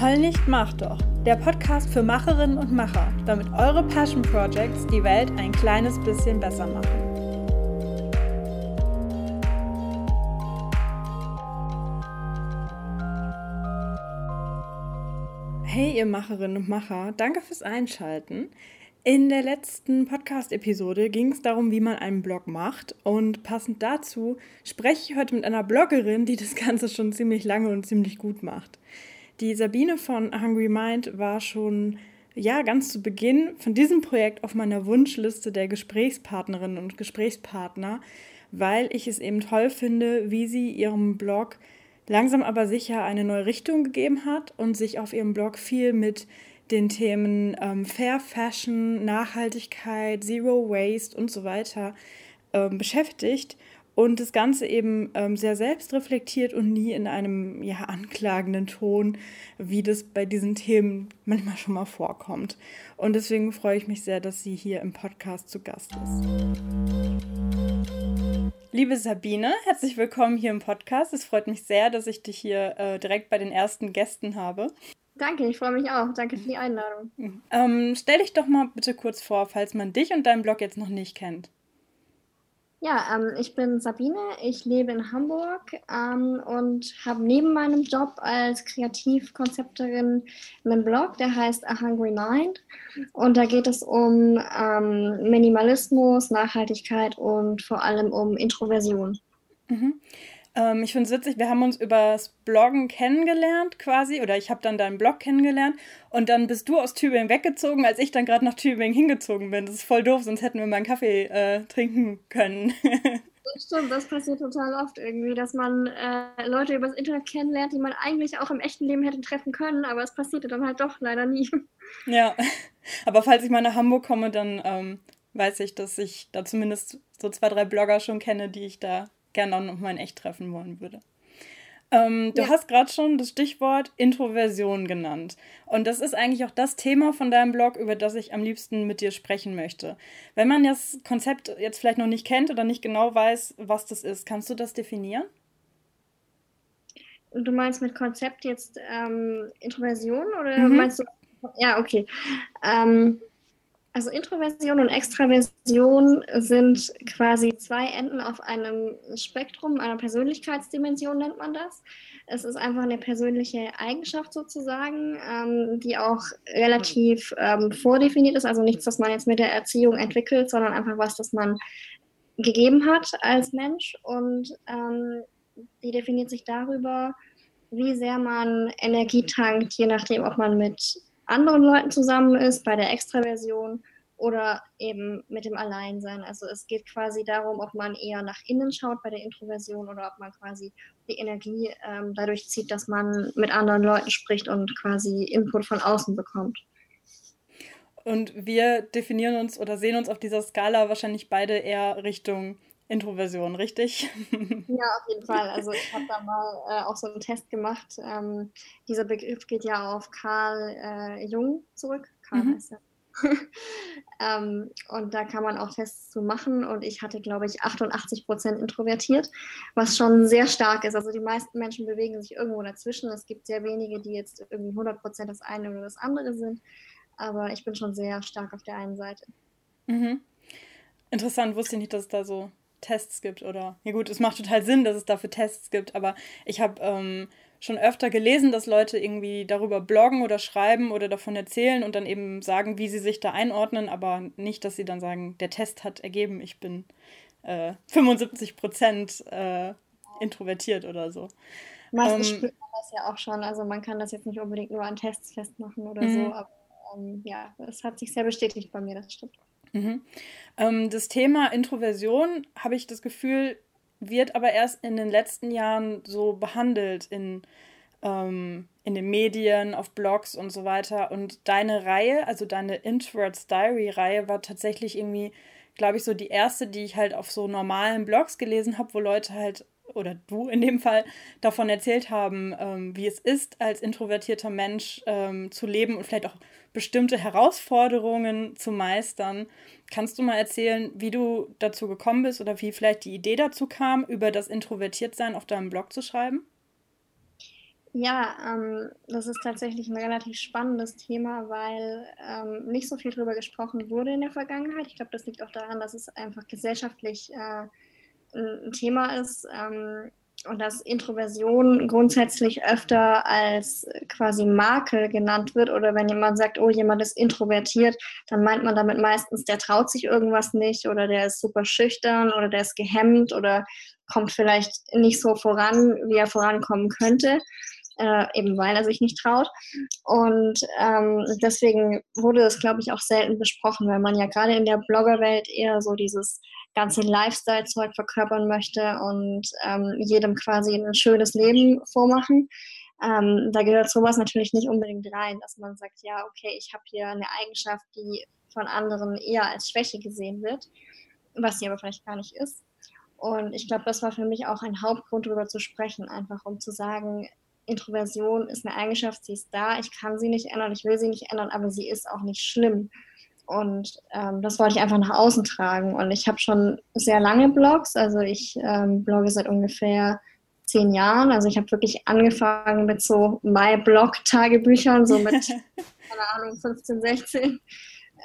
Heul nicht, mach doch. Der Podcast für Macherinnen und Macher, damit eure Passion Projects die Welt ein kleines bisschen besser machen. Hey ihr Macherinnen und Macher, danke fürs Einschalten. In der letzten Podcast-Episode ging es darum, wie man einen Blog macht. Und passend dazu spreche ich heute mit einer Bloggerin, die das Ganze schon ziemlich lange und ziemlich gut macht. Die Sabine von Hungry Mind war schon ja ganz zu Beginn von diesem Projekt auf meiner Wunschliste der Gesprächspartnerinnen und Gesprächspartner, weil ich es eben toll finde, wie sie ihrem Blog langsam aber sicher eine neue Richtung gegeben hat und sich auf ihrem Blog viel mit den Themen ähm, Fair Fashion, Nachhaltigkeit, Zero Waste und so weiter ähm, beschäftigt und das Ganze eben ähm, sehr selbstreflektiert und nie in einem ja, anklagenden Ton, wie das bei diesen Themen manchmal schon mal vorkommt. Und deswegen freue ich mich sehr, dass sie hier im Podcast zu Gast ist. Liebe Sabine, herzlich willkommen hier im Podcast. Es freut mich sehr, dass ich dich hier äh, direkt bei den ersten Gästen habe. Danke, ich freue mich auch. Danke für die Einladung. Ähm, stell dich doch mal bitte kurz vor, falls man dich und deinen Blog jetzt noch nicht kennt. Ja, ähm, ich bin Sabine, ich lebe in Hamburg ähm, und habe neben meinem Job als Kreativkonzepterin einen Blog, der heißt A Hungry Mind. Und da geht es um ähm, Minimalismus, Nachhaltigkeit und vor allem um Introversion. Mhm. Ähm, ich finde es witzig, wir haben uns übers Bloggen kennengelernt quasi, oder ich habe dann deinen Blog kennengelernt und dann bist du aus Tübingen weggezogen, als ich dann gerade nach Tübingen hingezogen bin. Das ist voll doof, sonst hätten wir mal einen Kaffee äh, trinken können. Stimmt, das passiert total oft irgendwie, dass man äh, Leute übers Internet kennenlernt, die man eigentlich auch im echten Leben hätte treffen können, aber es passierte dann halt doch leider nie. Ja, aber falls ich mal nach Hamburg komme, dann ähm, weiß ich, dass ich da zumindest so zwei, drei Blogger schon kenne, die ich da gerne auch nochmal in echt treffen wollen würde. Ähm, du ja. hast gerade schon das Stichwort Introversion genannt. Und das ist eigentlich auch das Thema von deinem Blog, über das ich am liebsten mit dir sprechen möchte. Wenn man das Konzept jetzt vielleicht noch nicht kennt oder nicht genau weiß, was das ist, kannst du das definieren? Du meinst mit Konzept jetzt ähm, Introversion oder mhm. meinst du? Ja, okay. Ähm, also Introversion und Extraversion sind quasi zwei Enden auf einem Spektrum, einer Persönlichkeitsdimension nennt man das. Es ist einfach eine persönliche Eigenschaft sozusagen, ähm, die auch relativ ähm, vordefiniert ist. Also nichts, das man jetzt mit der Erziehung entwickelt, sondern einfach was, das man gegeben hat als Mensch. Und ähm, die definiert sich darüber, wie sehr man Energie tankt, je nachdem, ob man mit anderen Leuten zusammen ist, bei der Extraversion oder eben mit dem Alleinsein. Also es geht quasi darum, ob man eher nach innen schaut bei der Introversion oder ob man quasi die Energie ähm, dadurch zieht, dass man mit anderen Leuten spricht und quasi Input von außen bekommt. Und wir definieren uns oder sehen uns auf dieser Skala wahrscheinlich beide eher Richtung Introversion, richtig? Ja, auf jeden Fall. Also ich habe da mal äh, auch so einen Test gemacht. Ähm, dieser Begriff geht ja auf Karl äh, Jung zurück. Karl mhm. heißt er. ähm, und da kann man auch Tests zu machen. Und ich hatte, glaube ich, 88 Prozent introvertiert, was schon sehr stark ist. Also die meisten Menschen bewegen sich irgendwo dazwischen. Es gibt sehr wenige, die jetzt irgendwie 100 Prozent das eine oder das andere sind. Aber ich bin schon sehr stark auf der einen Seite. Mhm. Interessant, wusste ich nicht, dass es da so Tests gibt oder ja gut, es macht total Sinn, dass es dafür Tests gibt, aber ich habe ähm, schon öfter gelesen, dass Leute irgendwie darüber bloggen oder schreiben oder davon erzählen und dann eben sagen, wie sie sich da einordnen, aber nicht, dass sie dann sagen, der Test hat ergeben, ich bin äh, 75 Prozent äh, introvertiert oder so. Meistens ähm, spürt man das ja auch schon, also man kann das jetzt nicht unbedingt nur an Tests festmachen oder so, mhm. aber ähm, ja, es hat sich sehr bestätigt bei mir, das stimmt. Mhm. Ähm, das Thema Introversion, habe ich das Gefühl, wird aber erst in den letzten Jahren so behandelt in, ähm, in den Medien, auf Blogs und so weiter. Und deine Reihe, also deine Introverts Diary-Reihe, war tatsächlich irgendwie, glaube ich, so die erste, die ich halt auf so normalen Blogs gelesen habe, wo Leute halt oder du in dem Fall davon erzählt haben, ähm, wie es ist, als introvertierter Mensch ähm, zu leben und vielleicht auch bestimmte Herausforderungen zu meistern. Kannst du mal erzählen, wie du dazu gekommen bist oder wie vielleicht die Idee dazu kam, über das Introvertiertsein auf deinem Blog zu schreiben? Ja, ähm, das ist tatsächlich ein relativ spannendes Thema, weil ähm, nicht so viel darüber gesprochen wurde in der Vergangenheit. Ich glaube, das liegt auch daran, dass es einfach gesellschaftlich äh, ein Thema ist ähm, und dass Introversion grundsätzlich öfter als quasi Makel genannt wird oder wenn jemand sagt, oh, jemand ist introvertiert, dann meint man damit meistens, der traut sich irgendwas nicht oder der ist super schüchtern oder der ist gehemmt oder kommt vielleicht nicht so voran, wie er vorankommen könnte äh, eben weil er sich nicht traut. Und ähm, deswegen wurde das, glaube ich, auch selten besprochen, weil man ja gerade in der Bloggerwelt eher so dieses ganze Lifestyle-Zeug verkörpern möchte und ähm, jedem quasi ein schönes Leben vormachen. Ähm, da gehört sowas natürlich nicht unbedingt rein, dass man sagt, ja, okay, ich habe hier eine Eigenschaft, die von anderen eher als Schwäche gesehen wird, was sie aber vielleicht gar nicht ist. Und ich glaube, das war für mich auch ein Hauptgrund, darüber zu sprechen, einfach um zu sagen, Introversion ist eine Eigenschaft, sie ist da, ich kann sie nicht ändern, ich will sie nicht ändern, aber sie ist auch nicht schlimm. Und ähm, das wollte ich einfach nach außen tragen. Und ich habe schon sehr lange Blogs, also ich ähm, blogge seit ungefähr zehn Jahren. Also ich habe wirklich angefangen mit so My-Blog-Tagebüchern, so mit, keine Ahnung, 15, 16.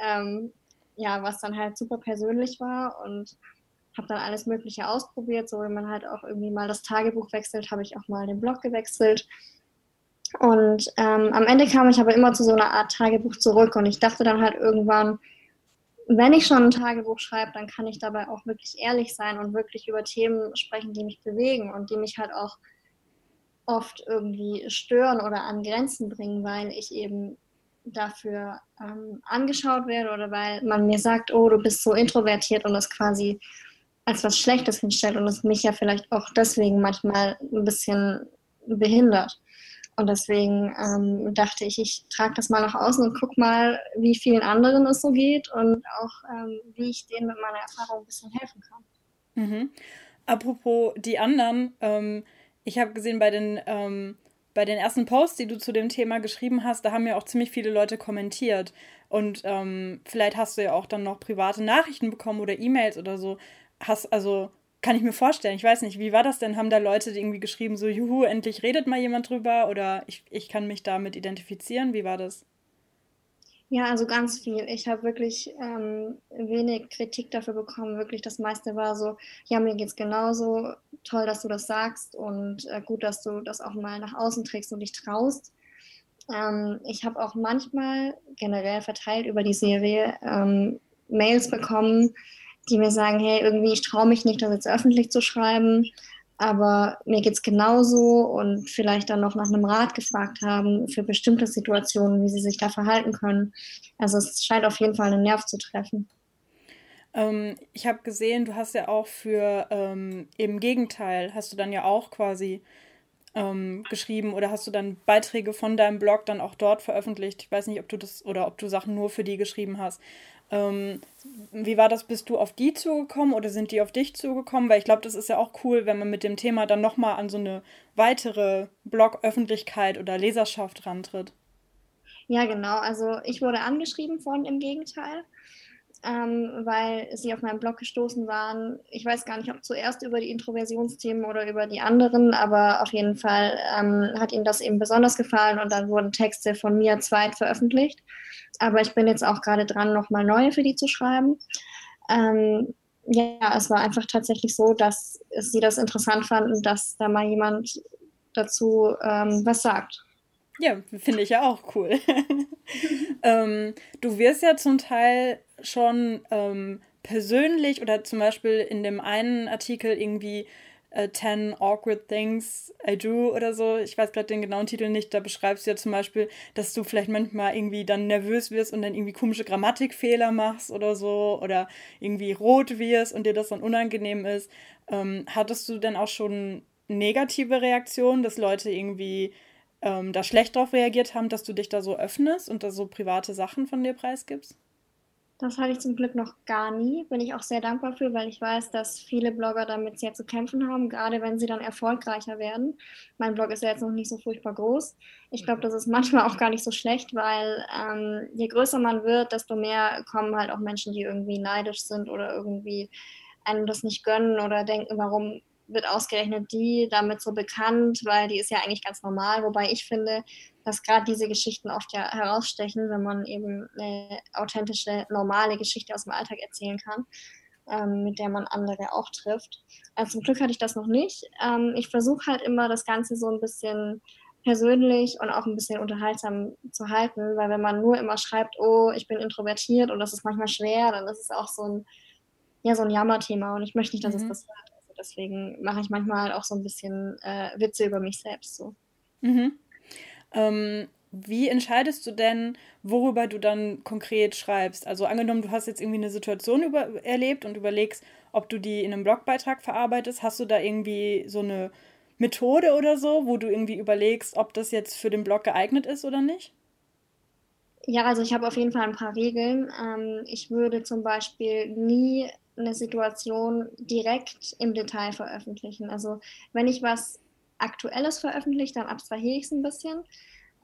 Ähm, ja, was dann halt super persönlich war und habe dann alles Mögliche ausprobiert. So wenn man halt auch irgendwie mal das Tagebuch wechselt, habe ich auch mal den Blog gewechselt. Und ähm, am Ende kam ich aber immer zu so einer Art Tagebuch zurück und ich dachte dann halt irgendwann, wenn ich schon ein Tagebuch schreibe, dann kann ich dabei auch wirklich ehrlich sein und wirklich über Themen sprechen, die mich bewegen und die mich halt auch oft irgendwie stören oder an Grenzen bringen, weil ich eben dafür ähm, angeschaut werde oder weil man mir sagt, oh, du bist so introvertiert und das quasi als was Schlechtes hinstellt und es mich ja vielleicht auch deswegen manchmal ein bisschen behindert. Und deswegen ähm, dachte ich, ich trage das mal nach außen und gucke mal, wie vielen anderen es so geht und auch, ähm, wie ich denen mit meiner Erfahrung ein bisschen helfen kann. Mhm. Apropos die anderen, ähm, ich habe gesehen bei den, ähm, bei den ersten Posts, die du zu dem Thema geschrieben hast, da haben ja auch ziemlich viele Leute kommentiert. Und ähm, vielleicht hast du ja auch dann noch private Nachrichten bekommen oder E-Mails oder so hast, also kann ich mir vorstellen. Ich weiß nicht, wie war das denn? Haben da Leute irgendwie geschrieben, so, juhu, endlich redet mal jemand drüber oder ich, ich kann mich damit identifizieren? Wie war das? Ja, also ganz viel. Ich habe wirklich ähm, wenig Kritik dafür bekommen. Wirklich, das meiste war so, ja, mir geht es genauso. Toll, dass du das sagst und äh, gut, dass du das auch mal nach außen trägst und dich traust. Ähm, ich habe auch manchmal generell verteilt über die Serie ähm, Mails bekommen, die mir sagen, hey, irgendwie, ich traue mich nicht, das jetzt öffentlich zu schreiben, aber mir geht es genauso und vielleicht dann noch nach einem Rat gefragt haben für bestimmte Situationen, wie sie sich da verhalten können. Also es scheint auf jeden Fall einen Nerv zu treffen. Ähm, ich habe gesehen, du hast ja auch für ähm, im Gegenteil, hast du dann ja auch quasi ähm, geschrieben oder hast du dann Beiträge von deinem Blog dann auch dort veröffentlicht? Ich weiß nicht, ob du das oder ob du Sachen nur für die geschrieben hast. Ähm, wie war das? Bist du auf die zugekommen oder sind die auf dich zugekommen? Weil ich glaube, das ist ja auch cool, wenn man mit dem Thema dann nochmal an so eine weitere Blog-Öffentlichkeit oder Leserschaft rantritt. Ja, genau. Also ich wurde angeschrieben von im Gegenteil, ähm, weil sie auf meinem Blog gestoßen waren. Ich weiß gar nicht, ob zuerst über die Introversionsthemen oder über die anderen, aber auf jeden Fall ähm, hat ihnen das eben besonders gefallen und dann wurden Texte von mir zweit veröffentlicht. Aber ich bin jetzt auch gerade dran, nochmal neue für die zu schreiben. Ähm, ja, es war einfach tatsächlich so, dass sie das interessant fanden, dass da mal jemand dazu ähm, was sagt. Ja, finde ich ja auch cool. ähm, du wirst ja zum Teil schon ähm, persönlich oder zum Beispiel in dem einen Artikel irgendwie äh, 10 Awkward Things I Do oder so. Ich weiß gerade den genauen Titel nicht. Da beschreibst du ja zum Beispiel, dass du vielleicht manchmal irgendwie dann nervös wirst und dann irgendwie komische Grammatikfehler machst oder so oder irgendwie rot wirst und dir das dann unangenehm ist. Ähm, hattest du denn auch schon negative Reaktionen, dass Leute irgendwie ähm, da schlecht drauf reagiert haben, dass du dich da so öffnest und da so private Sachen von dir preisgibst? Das hatte ich zum Glück noch gar nie. Bin ich auch sehr dankbar für, weil ich weiß, dass viele Blogger damit sehr zu kämpfen haben, gerade wenn sie dann erfolgreicher werden. Mein Blog ist ja jetzt noch nicht so furchtbar groß. Ich glaube, das ist manchmal auch gar nicht so schlecht, weil ähm, je größer man wird, desto mehr kommen halt auch Menschen, die irgendwie neidisch sind oder irgendwie einem das nicht gönnen oder denken, warum wird ausgerechnet die damit so bekannt, weil die ist ja eigentlich ganz normal. Wobei ich finde, dass gerade diese Geschichten oft ja herausstechen, wenn man eben eine authentische, normale Geschichte aus dem Alltag erzählen kann, ähm, mit der man andere auch trifft. Also zum Glück hatte ich das noch nicht. Ähm, ich versuche halt immer das Ganze so ein bisschen persönlich und auch ein bisschen unterhaltsam zu halten, weil wenn man nur immer schreibt, oh, ich bin introvertiert und das ist manchmal schwer, dann ist es auch so ein, ja, so ein Jammerthema und ich möchte nicht, dass mhm. es das wird. Deswegen mache ich manchmal auch so ein bisschen äh, Witze über mich selbst so. Mhm. Ähm, wie entscheidest du denn, worüber du dann konkret schreibst? Also angenommen, du hast jetzt irgendwie eine Situation über erlebt und überlegst, ob du die in einem Blogbeitrag verarbeitest, hast du da irgendwie so eine Methode oder so, wo du irgendwie überlegst, ob das jetzt für den Blog geeignet ist oder nicht? Ja, also ich habe auf jeden Fall ein paar Regeln. Ähm, ich würde zum Beispiel nie eine Situation direkt im Detail veröffentlichen. Also wenn ich was Aktuelles veröffentliche, dann abstrahiere ich es ein bisschen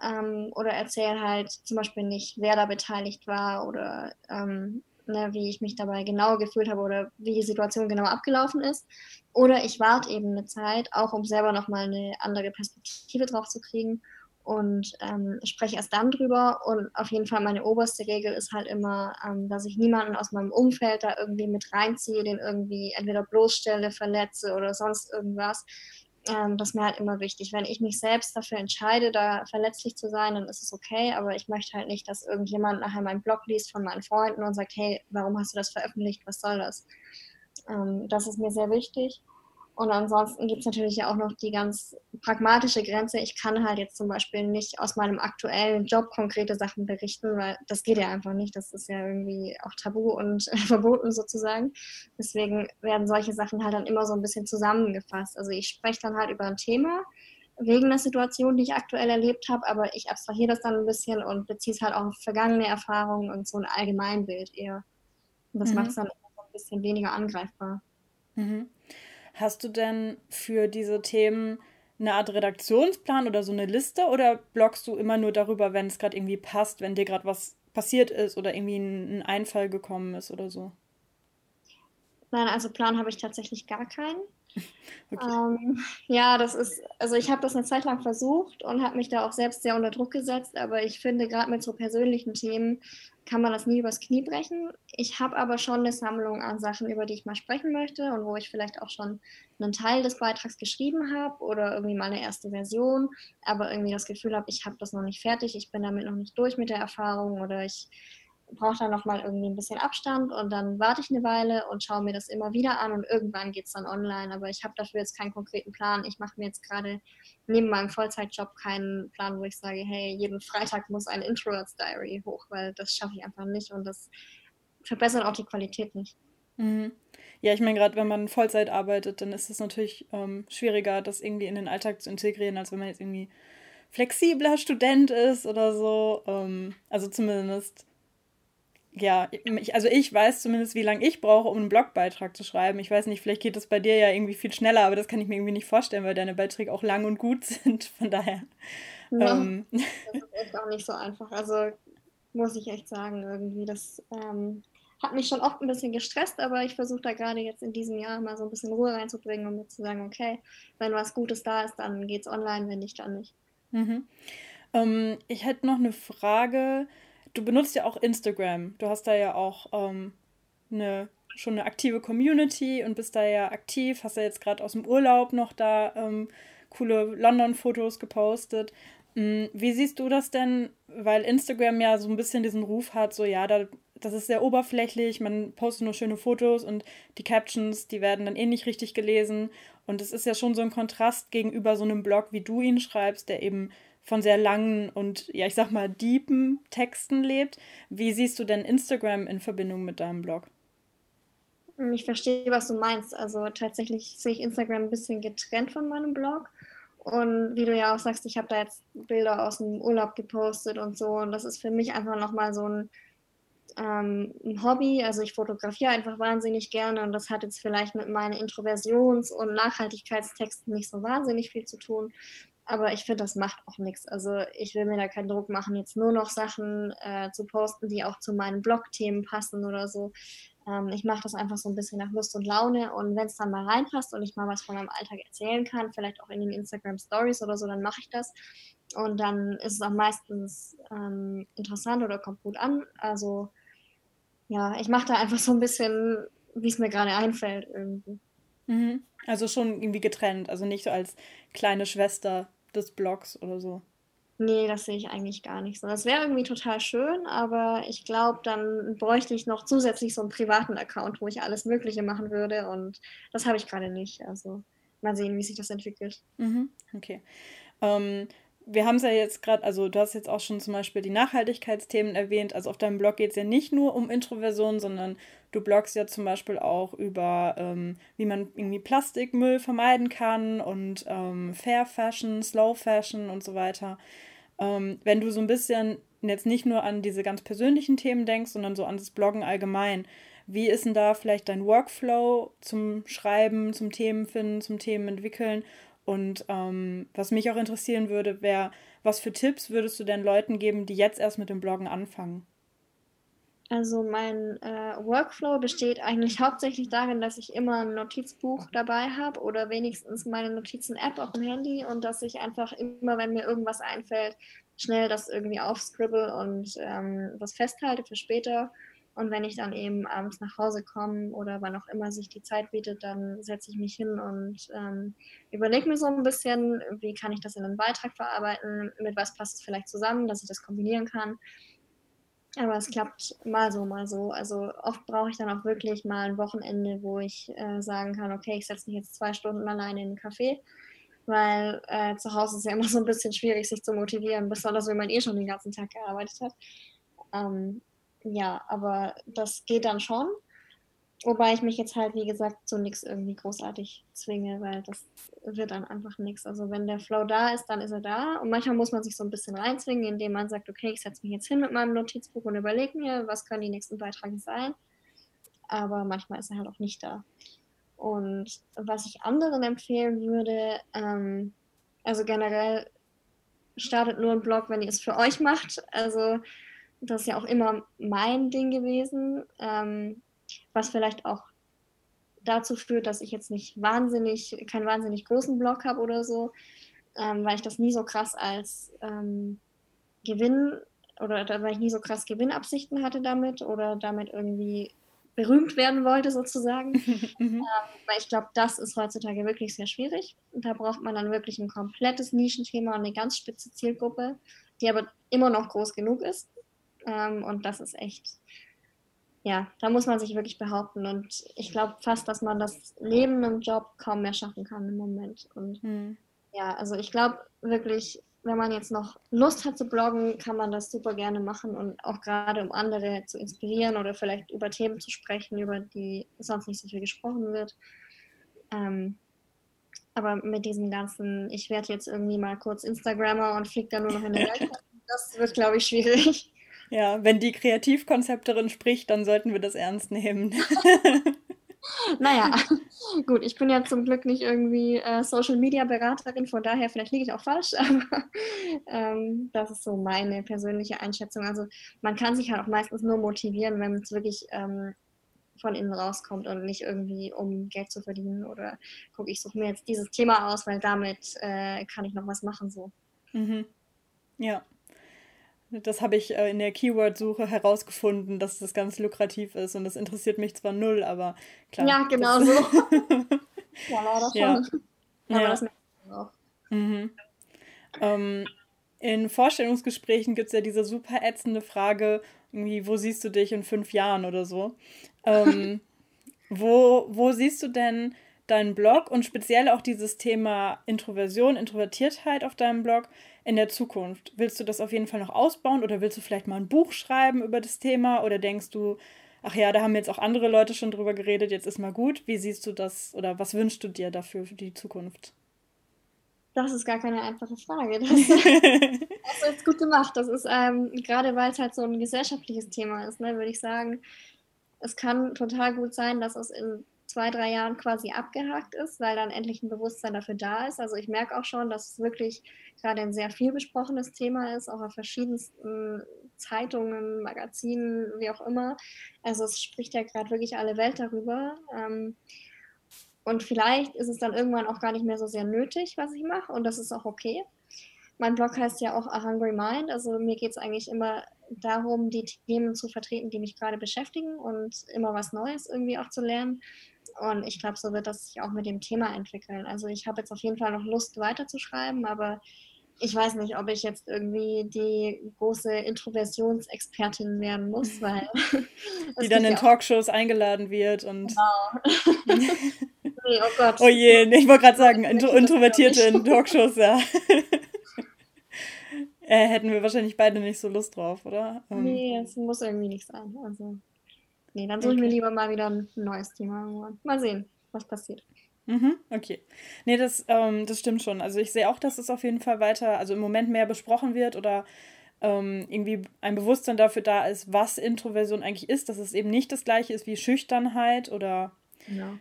ähm, oder erzähle halt zum Beispiel nicht, wer da beteiligt war oder ähm, ne, wie ich mich dabei genau gefühlt habe oder wie die Situation genau abgelaufen ist. Oder ich warte eben eine Zeit, auch um selber nochmal eine andere Perspektive drauf zu kriegen und ähm, spreche erst dann drüber. Und auf jeden Fall meine oberste Regel ist halt immer, ähm, dass ich niemanden aus meinem Umfeld da irgendwie mit reinziehe, den irgendwie entweder bloßstelle, verletze oder sonst irgendwas, ähm, das ist mir halt immer wichtig. Wenn ich mich selbst dafür entscheide, da verletzlich zu sein, dann ist es okay, aber ich möchte halt nicht, dass irgendjemand nachher meinen Blog liest von meinen Freunden und sagt, hey, warum hast du das veröffentlicht, was soll das? Ähm, das ist mir sehr wichtig. Und ansonsten gibt es natürlich ja auch noch die ganz pragmatische Grenze. Ich kann halt jetzt zum Beispiel nicht aus meinem aktuellen Job konkrete Sachen berichten, weil das geht ja einfach nicht. Das ist ja irgendwie auch tabu und verboten sozusagen. Deswegen werden solche Sachen halt dann immer so ein bisschen zusammengefasst. Also ich spreche dann halt über ein Thema wegen einer Situation, die ich aktuell erlebt habe, aber ich abstrahiere das dann ein bisschen und beziehe es halt auch auf vergangene Erfahrungen und so ein Allgemeinbild eher. Und das mhm. macht es dann ein bisschen weniger angreifbar. Mhm. Hast du denn für diese Themen eine Art Redaktionsplan oder so eine Liste oder bloggst du immer nur darüber, wenn es gerade irgendwie passt, wenn dir gerade was passiert ist oder irgendwie ein Einfall gekommen ist oder so? Nein, also Plan habe ich tatsächlich gar keinen. Okay. Ähm, ja, das ist, also ich habe das eine Zeit lang versucht und habe mich da auch selbst sehr unter Druck gesetzt, aber ich finde, gerade mit so persönlichen Themen kann man das nie übers Knie brechen. Ich habe aber schon eine Sammlung an Sachen, über die ich mal sprechen möchte und wo ich vielleicht auch schon einen Teil des Beitrags geschrieben habe oder irgendwie mal eine erste Version, aber irgendwie das Gefühl habe, ich habe das noch nicht fertig, ich bin damit noch nicht durch mit der Erfahrung oder ich brauche dann nochmal irgendwie ein bisschen Abstand und dann warte ich eine Weile und schaue mir das immer wieder an und irgendwann geht es dann online. Aber ich habe dafür jetzt keinen konkreten Plan. Ich mache mir jetzt gerade neben meinem Vollzeitjob keinen Plan, wo ich sage, hey, jeden Freitag muss ein Introverts Diary hoch, weil das schaffe ich einfach nicht und das verbessert auch die Qualität nicht. Mhm. Ja, ich meine, gerade wenn man Vollzeit arbeitet, dann ist es natürlich ähm, schwieriger, das irgendwie in den Alltag zu integrieren, als wenn man jetzt irgendwie flexibler Student ist oder so. Ähm, also zumindest ja, ich, also ich weiß zumindest, wie lange ich brauche, um einen Blogbeitrag zu schreiben. Ich weiß nicht, vielleicht geht das bei dir ja irgendwie viel schneller, aber das kann ich mir irgendwie nicht vorstellen, weil deine Beiträge auch lang und gut sind. Von daher. Ja, ähm. Das ist echt auch nicht so einfach. Also muss ich echt sagen, irgendwie. Das ähm, hat mich schon oft ein bisschen gestresst, aber ich versuche da gerade jetzt in diesem Jahr mal so ein bisschen Ruhe reinzubringen, um mir zu sagen, okay, wenn was Gutes da ist, dann geht's online, wenn nicht, dann nicht. Mhm. Ähm, ich hätte noch eine Frage du benutzt ja auch Instagram. Du hast da ja auch ähm, eine, schon eine aktive Community und bist da ja aktiv. Hast ja jetzt gerade aus dem Urlaub noch da ähm, coole London-Fotos gepostet. Mhm. Wie siehst du das denn? Weil Instagram ja so ein bisschen diesen Ruf hat, so ja, da, das ist sehr oberflächlich, man postet nur schöne Fotos und die Captions, die werden dann eh nicht richtig gelesen. Und es ist ja schon so ein Kontrast gegenüber so einem Blog, wie du ihn schreibst, der eben von sehr langen und, ja, ich sag mal, deepen Texten lebt. Wie siehst du denn Instagram in Verbindung mit deinem Blog? Hm, ich verstehe, was du meinst. Also tatsächlich sehe ich Instagram ein bisschen getrennt von meinem Blog. Und wie du ja auch sagst, ich habe da jetzt Bilder aus dem Urlaub gepostet und so. Und das ist für mich einfach nochmal so ein, ähm, ein Hobby. Also ich fotografiere einfach wahnsinnig gerne und das hat jetzt vielleicht mit meinen Introversions- und Nachhaltigkeitstexten nicht so wahnsinnig viel zu tun. Aber ich finde, das macht auch nichts. Also ich will mir da keinen Druck machen, jetzt nur noch Sachen äh, zu posten, die auch zu meinen Blog-Themen passen oder so. Ähm, ich mache das einfach so ein bisschen nach Lust und Laune und wenn es dann mal reinpasst und ich mal was von meinem Alltag erzählen kann, vielleicht auch in den Instagram Stories oder so, dann mache ich das. Und dann ist es auch meistens ähm, interessant oder kommt gut an. Also ja, ich mache da einfach so ein bisschen, wie es mir gerade einfällt irgendwie. Mhm. Also schon irgendwie getrennt, also nicht so als kleine Schwester des Blogs oder so. Nee, das sehe ich eigentlich gar nicht so. Das wäre irgendwie total schön, aber ich glaube, dann bräuchte ich noch zusätzlich so einen privaten Account, wo ich alles Mögliche machen würde und das habe ich gerade nicht. Also mal sehen, wie sich das entwickelt. Mhm, okay. Ähm, wir haben es ja jetzt gerade, also du hast jetzt auch schon zum Beispiel die Nachhaltigkeitsthemen erwähnt. Also auf deinem Blog geht es ja nicht nur um Introversion, sondern du bloggst ja zum Beispiel auch über, ähm, wie man irgendwie Plastikmüll vermeiden kann und ähm, Fair Fashion, Slow Fashion und so weiter. Ähm, wenn du so ein bisschen jetzt nicht nur an diese ganz persönlichen Themen denkst, sondern so an das Bloggen allgemein, wie ist denn da vielleicht dein Workflow zum Schreiben, zum Themenfinden, zum Themen entwickeln? Und ähm, was mich auch interessieren würde, wäre, was für Tipps würdest du denn Leuten geben, die jetzt erst mit dem Bloggen anfangen? Also mein äh, Workflow besteht eigentlich hauptsächlich darin, dass ich immer ein Notizbuch dabei habe oder wenigstens meine Notizen-App auf dem Handy und dass ich einfach immer, wenn mir irgendwas einfällt, schnell das irgendwie aufscribble und ähm, das festhalte für später. Und wenn ich dann eben abends nach Hause komme oder wann auch immer sich die Zeit bietet, dann setze ich mich hin und ähm, überlege mir so ein bisschen, wie kann ich das in einen Beitrag verarbeiten, mit was passt es vielleicht zusammen, dass ich das kombinieren kann. Aber es klappt mal so, mal so. Also oft brauche ich dann auch wirklich mal ein Wochenende, wo ich äh, sagen kann, okay, ich setze mich jetzt zwei Stunden alleine in den Café, weil äh, zu Hause ist ja immer so ein bisschen schwierig, sich zu motivieren, besonders wenn man eh schon den ganzen Tag gearbeitet hat. Ähm, ja, aber das geht dann schon. Wobei ich mich jetzt halt, wie gesagt, zu nichts irgendwie großartig zwinge, weil das wird dann einfach nichts. Also wenn der Flow da ist, dann ist er da. Und manchmal muss man sich so ein bisschen reinzwingen, indem man sagt, okay, ich setze mich jetzt hin mit meinem Notizbuch und überlege mir, was können die nächsten Beiträge sein. Aber manchmal ist er halt auch nicht da. Und was ich anderen empfehlen würde, ähm, also generell startet nur ein Blog, wenn ihr es für euch macht. Also das ist ja auch immer mein Ding gewesen. Ähm, was vielleicht auch dazu führt, dass ich jetzt nicht wahnsinnig, keinen wahnsinnig großen Blog habe oder so, ähm, weil ich das nie so krass als ähm, Gewinn oder weil ich nie so krass Gewinnabsichten hatte damit oder damit irgendwie berühmt werden wollte sozusagen. mhm. ähm, weil ich glaube, das ist heutzutage wirklich sehr schwierig. Und da braucht man dann wirklich ein komplettes Nischenthema und eine ganz spitze Zielgruppe, die aber immer noch groß genug ist. Ähm, und das ist echt ja, da muss man sich wirklich behaupten. Und ich glaube fast, dass man das neben einem Job kaum mehr schaffen kann im Moment. Und mhm. ja, also ich glaube wirklich, wenn man jetzt noch Lust hat zu bloggen, kann man das super gerne machen und auch gerade um andere zu inspirieren oder vielleicht über Themen zu sprechen, über die sonst nicht so viel gesprochen wird. Ähm, aber mit diesem ganzen, ich werde jetzt irgendwie mal kurz Instagrammer und fliege dann nur noch in der Welt, das wird, glaube ich, schwierig. Ja, wenn die Kreativkonzepterin spricht, dann sollten wir das ernst nehmen. naja, gut, ich bin ja zum Glück nicht irgendwie äh, Social Media Beraterin, von daher vielleicht liege ich auch falsch, aber ähm, das ist so meine persönliche Einschätzung. Also man kann sich halt auch meistens nur motivieren, wenn es wirklich ähm, von innen rauskommt und nicht irgendwie, um Geld zu verdienen oder gucke, ich suche mir jetzt dieses Thema aus, weil damit äh, kann ich noch was machen so. Mhm. Ja. Das habe ich äh, in der Keyword-Suche herausgefunden, dass das ganz lukrativ ist und das interessiert mich zwar null, aber klar. Ja, genau so. ja, leider schon. Ja. Aber ja. das auch. Mhm. Ähm, in Vorstellungsgesprächen gibt es ja diese super ätzende Frage, irgendwie, wo siehst du dich in fünf Jahren oder so? Ähm, wo, wo siehst du denn deinen Blog und speziell auch dieses Thema Introversion, Introvertiertheit auf deinem Blog in der Zukunft? Willst du das auf jeden Fall noch ausbauen oder willst du vielleicht mal ein Buch schreiben über das Thema oder denkst du, ach ja, da haben jetzt auch andere Leute schon drüber geredet, jetzt ist mal gut. Wie siehst du das oder was wünschst du dir dafür für die Zukunft? Das ist gar keine einfache Frage. Das, das ist gut gemacht. Das ist ähm, gerade, weil es halt so ein gesellschaftliches Thema ist, ne, würde ich sagen, es kann total gut sein, dass es in zwei, drei Jahren quasi abgehakt ist, weil dann endlich ein Bewusstsein dafür da ist. Also ich merke auch schon, dass es wirklich gerade ein sehr viel besprochenes Thema ist, auch auf verschiedensten Zeitungen, Magazinen, wie auch immer. Also es spricht ja gerade wirklich alle Welt darüber. Ähm, und vielleicht ist es dann irgendwann auch gar nicht mehr so sehr nötig, was ich mache. Und das ist auch okay. Mein Blog heißt ja auch A Hungry Mind. Also mir geht es eigentlich immer darum, die Themen zu vertreten, die mich gerade beschäftigen und immer was Neues irgendwie auch zu lernen. Und ich glaube, so wird das sich auch mit dem Thema entwickeln. Also ich habe jetzt auf jeden Fall noch Lust weiterzuschreiben, aber ich weiß nicht, ob ich jetzt irgendwie die große Introversionsexpertin werden muss, weil. die dann in Talkshows eingeladen wird und. Genau. nee, oh Gott. Oh je, ich wollte gerade sagen, Intro Introvertierte in Talkshows, ja. äh, hätten wir wahrscheinlich beide nicht so Lust drauf, oder? Ähm. Nee, es muss irgendwie nicht sein. Also. Nee, dann suche ich mir lieber mal wieder ein neues Thema. Mal sehen, was passiert. Mhm, okay. Nee, das, ähm, das stimmt schon. Also ich sehe auch, dass es auf jeden Fall weiter, also im Moment mehr besprochen wird oder ähm, irgendwie ein Bewusstsein dafür da ist, was Introversion eigentlich ist, dass es eben nicht das gleiche ist wie Schüchternheit oder ja.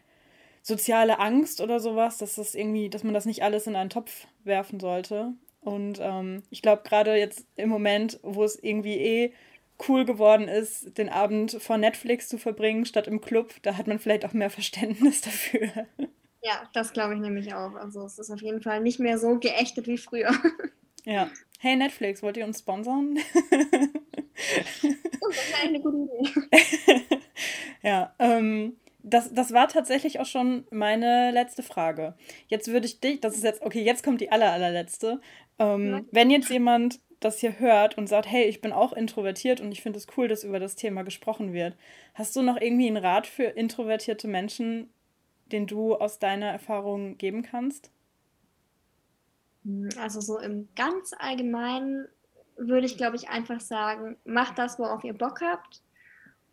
soziale Angst oder sowas, dass das irgendwie, dass man das nicht alles in einen Topf werfen sollte. Und ähm, ich glaube, gerade jetzt im Moment, wo es irgendwie eh cool geworden ist, den Abend vor Netflix zu verbringen, statt im Club, da hat man vielleicht auch mehr Verständnis dafür. Ja, das glaube ich nämlich auch. Also es ist auf jeden Fall nicht mehr so geächtet wie früher. Ja. Hey Netflix, wollt ihr uns sponsern? das wäre eine gute Idee. ja, ähm, das, das war tatsächlich auch schon meine letzte Frage. Jetzt würde ich dich, das ist jetzt, okay, jetzt kommt die aller, allerletzte. Ähm. Wenn jetzt jemand das hier hört und sagt, hey, ich bin auch introvertiert und ich finde es cool, dass über das Thema gesprochen wird, hast du noch irgendwie einen Rat für introvertierte Menschen, den du aus deiner Erfahrung geben kannst? Hm, also so im ganz allgemeinen würde ich, glaube ich, einfach sagen, macht das, worauf ihr Bock habt.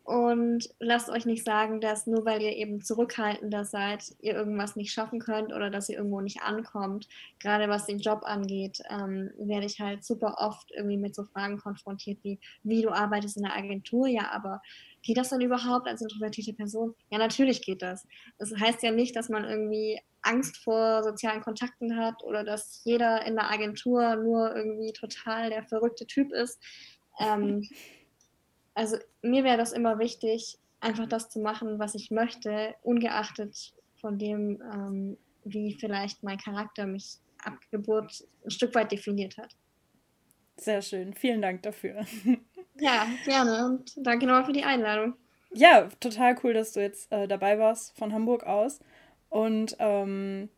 Und lasst euch nicht sagen, dass nur weil ihr eben zurückhaltender seid, ihr irgendwas nicht schaffen könnt oder dass ihr irgendwo nicht ankommt. Gerade was den Job angeht, ähm, werde ich halt super oft irgendwie mit so Fragen konfrontiert wie, wie du arbeitest in der Agentur, ja, aber geht das dann überhaupt als introvertierte Person? Ja, natürlich geht das. Das heißt ja nicht, dass man irgendwie Angst vor sozialen Kontakten hat oder dass jeder in der Agentur nur irgendwie total der verrückte Typ ist. Ähm, also mir wäre das immer wichtig, einfach das zu machen, was ich möchte, ungeachtet von dem, ähm, wie vielleicht mein Charakter mich ab Geburt ein Stück weit definiert hat. Sehr schön, vielen Dank dafür. Ja, gerne und danke nochmal für die Einladung. Ja, total cool, dass du jetzt äh, dabei warst von Hamburg aus. Und ähm,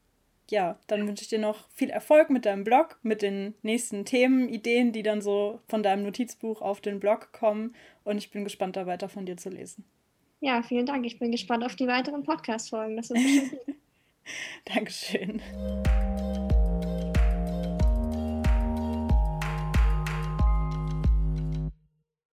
ja, dann wünsche ich dir noch viel Erfolg mit deinem Blog, mit den nächsten Themen, Ideen, die dann so von deinem Notizbuch auf den Blog kommen. Und ich bin gespannt, da weiter von dir zu lesen. Ja, vielen Dank. Ich bin gespannt auf die weiteren Podcast-Folgen. Das bestimmt Dankeschön.